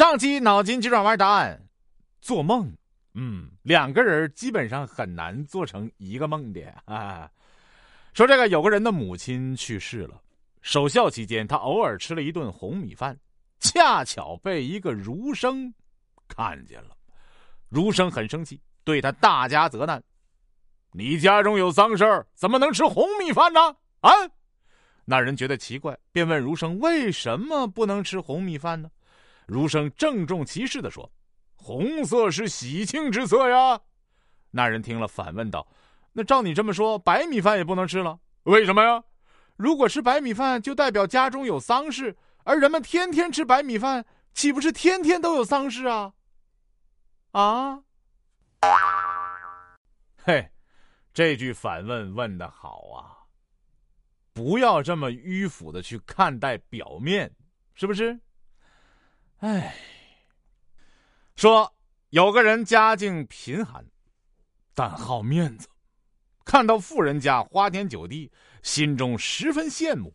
上期脑筋急转弯答案：做梦。嗯，两个人基本上很难做成一个梦的 啊。说这个有个人的母亲去世了，守孝期间他偶尔吃了一顿红米饭，恰巧被一个儒生看见了。儒生很生气，对他大加责难：“你家中有丧事怎么能吃红米饭呢？”啊！那人觉得奇怪，便问儒生：“为什么不能吃红米饭呢？”儒生郑重其事的说：“红色是喜庆之色呀。”那人听了，反问道：“那照你这么说，白米饭也不能吃了？为什么呀？如果吃白米饭，就代表家中有丧事，而人们天天吃白米饭，岂不是天天都有丧事啊？”啊！嘿，这句反问问的好啊！不要这么迂腐的去看待表面，是不是？哎，说有个人家境贫寒，但好面子，看到富人家花天酒地，心中十分羡慕，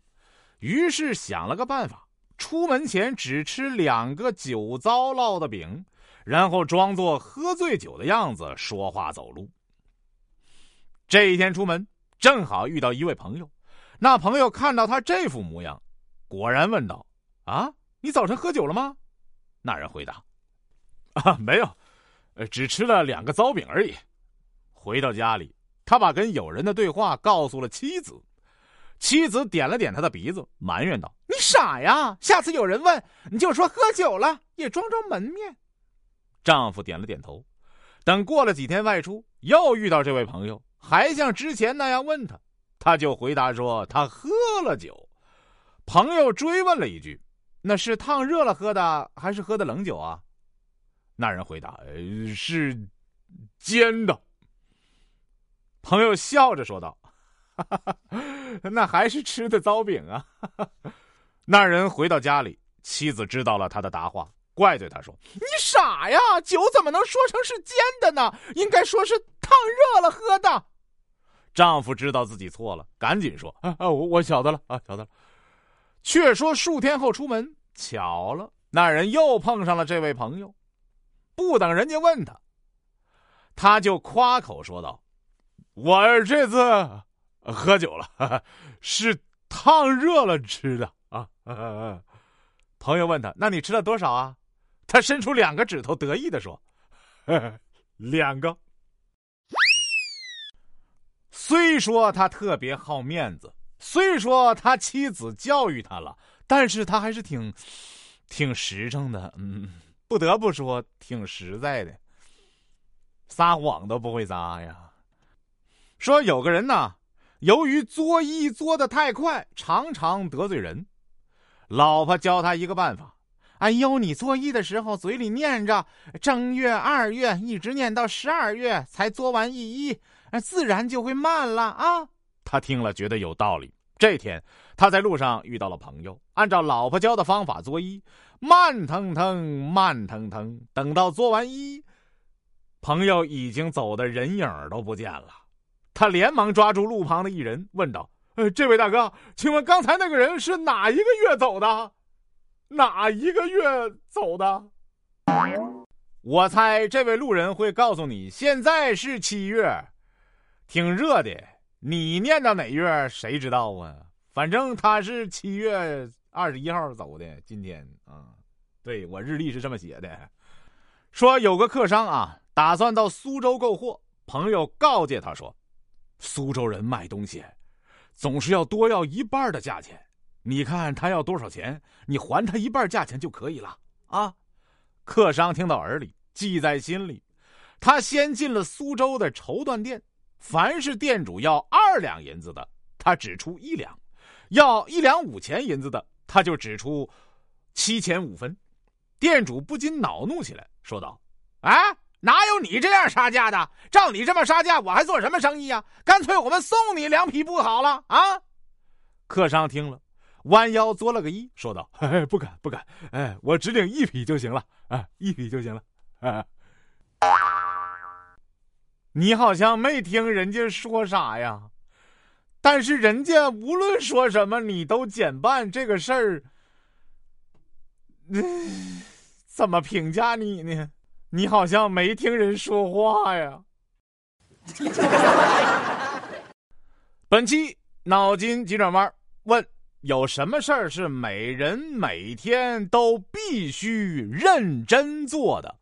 于是想了个办法，出门前只吃两个酒糟烙的饼，然后装作喝醉酒的样子说话走路。这一天出门，正好遇到一位朋友，那朋友看到他这副模样，果然问道：“啊，你早晨喝酒了吗？”那人回答：“啊，没有，呃，只吃了两个糟饼而已。”回到家里，他把跟友人的对话告诉了妻子。妻子点了点他的鼻子，埋怨道：“你傻呀！下次有人问，你就说喝酒了，也装装门面。”丈夫点了点头。等过了几天外出，又遇到这位朋友，还像之前那样问他，他就回答说他喝了酒。朋友追问了一句。那是烫热了喝的，还是喝的冷酒啊？那人回答：“是煎的。”朋友笑着说道：“ 那还是吃的糟饼啊。”那人回到家里，妻子知道了他的答话，怪罪他说：“你傻呀，酒怎么能说成是煎的呢？应该说是烫热了喝的。”丈夫知道自己错了，赶紧说：“啊啊，我我晓得了啊，晓得了。”却说数天后出门，巧了，那人又碰上了这位朋友。不等人家问他，他就夸口说道：“我这次喝酒了，是烫热了吃的啊。”朋友问他：“那你吃了多少啊？”他伸出两个指头，得意的说：“两个。”虽说他特别好面子。虽说他妻子教育他了，但是他还是挺，挺实诚的。嗯，不得不说挺实在的，撒谎都不会撒呀。说有个人呢，由于作揖作的太快，常常得罪人。老婆教他一个办法：哎呦，你作揖的时候嘴里念着正月、二月，一直念到十二月才作完一揖，自然就会慢了啊。他听了觉得有道理。这天，他在路上遇到了朋友，按照老婆教的方法作揖，慢腾腾，慢腾腾。等到作完揖，朋友已经走的人影都不见了。他连忙抓住路旁的一人，问道：“呃，这位大哥，请问刚才那个人是哪一个月走的？哪一个月走的？”我猜这位路人会告诉你，现在是七月，挺热的。你念到哪月？谁知道啊？反正他是七月二十一号走的。今天啊，对我日历是这么写的。说有个客商啊，打算到苏州购货。朋友告诫他说：“苏州人卖东西，总是要多要一半的价钱。你看他要多少钱，你还他一半价钱就可以了啊。”客商听到耳里，记在心里。他先进了苏州的绸缎店。凡是店主要二两银子的，他只出一两；要一两五钱银子的，他就只出七钱五分。店主不禁恼怒起来，说道：“哎，哪有你这样杀价的？照你这么杀价，我还做什么生意呀？干脆我们送你两匹布好了啊！”客商听了，弯腰作了个揖，说道：“ 哎，不敢不敢，哎，我只领一匹就行了，哎，一匹就行了。”哎。你好像没听人家说啥呀？但是人家无论说什么，你都减半这个事儿，怎么评价你呢？你好像没听人说话呀。本期脑筋急转弯问：有什么事儿是每人每天都必须认真做的？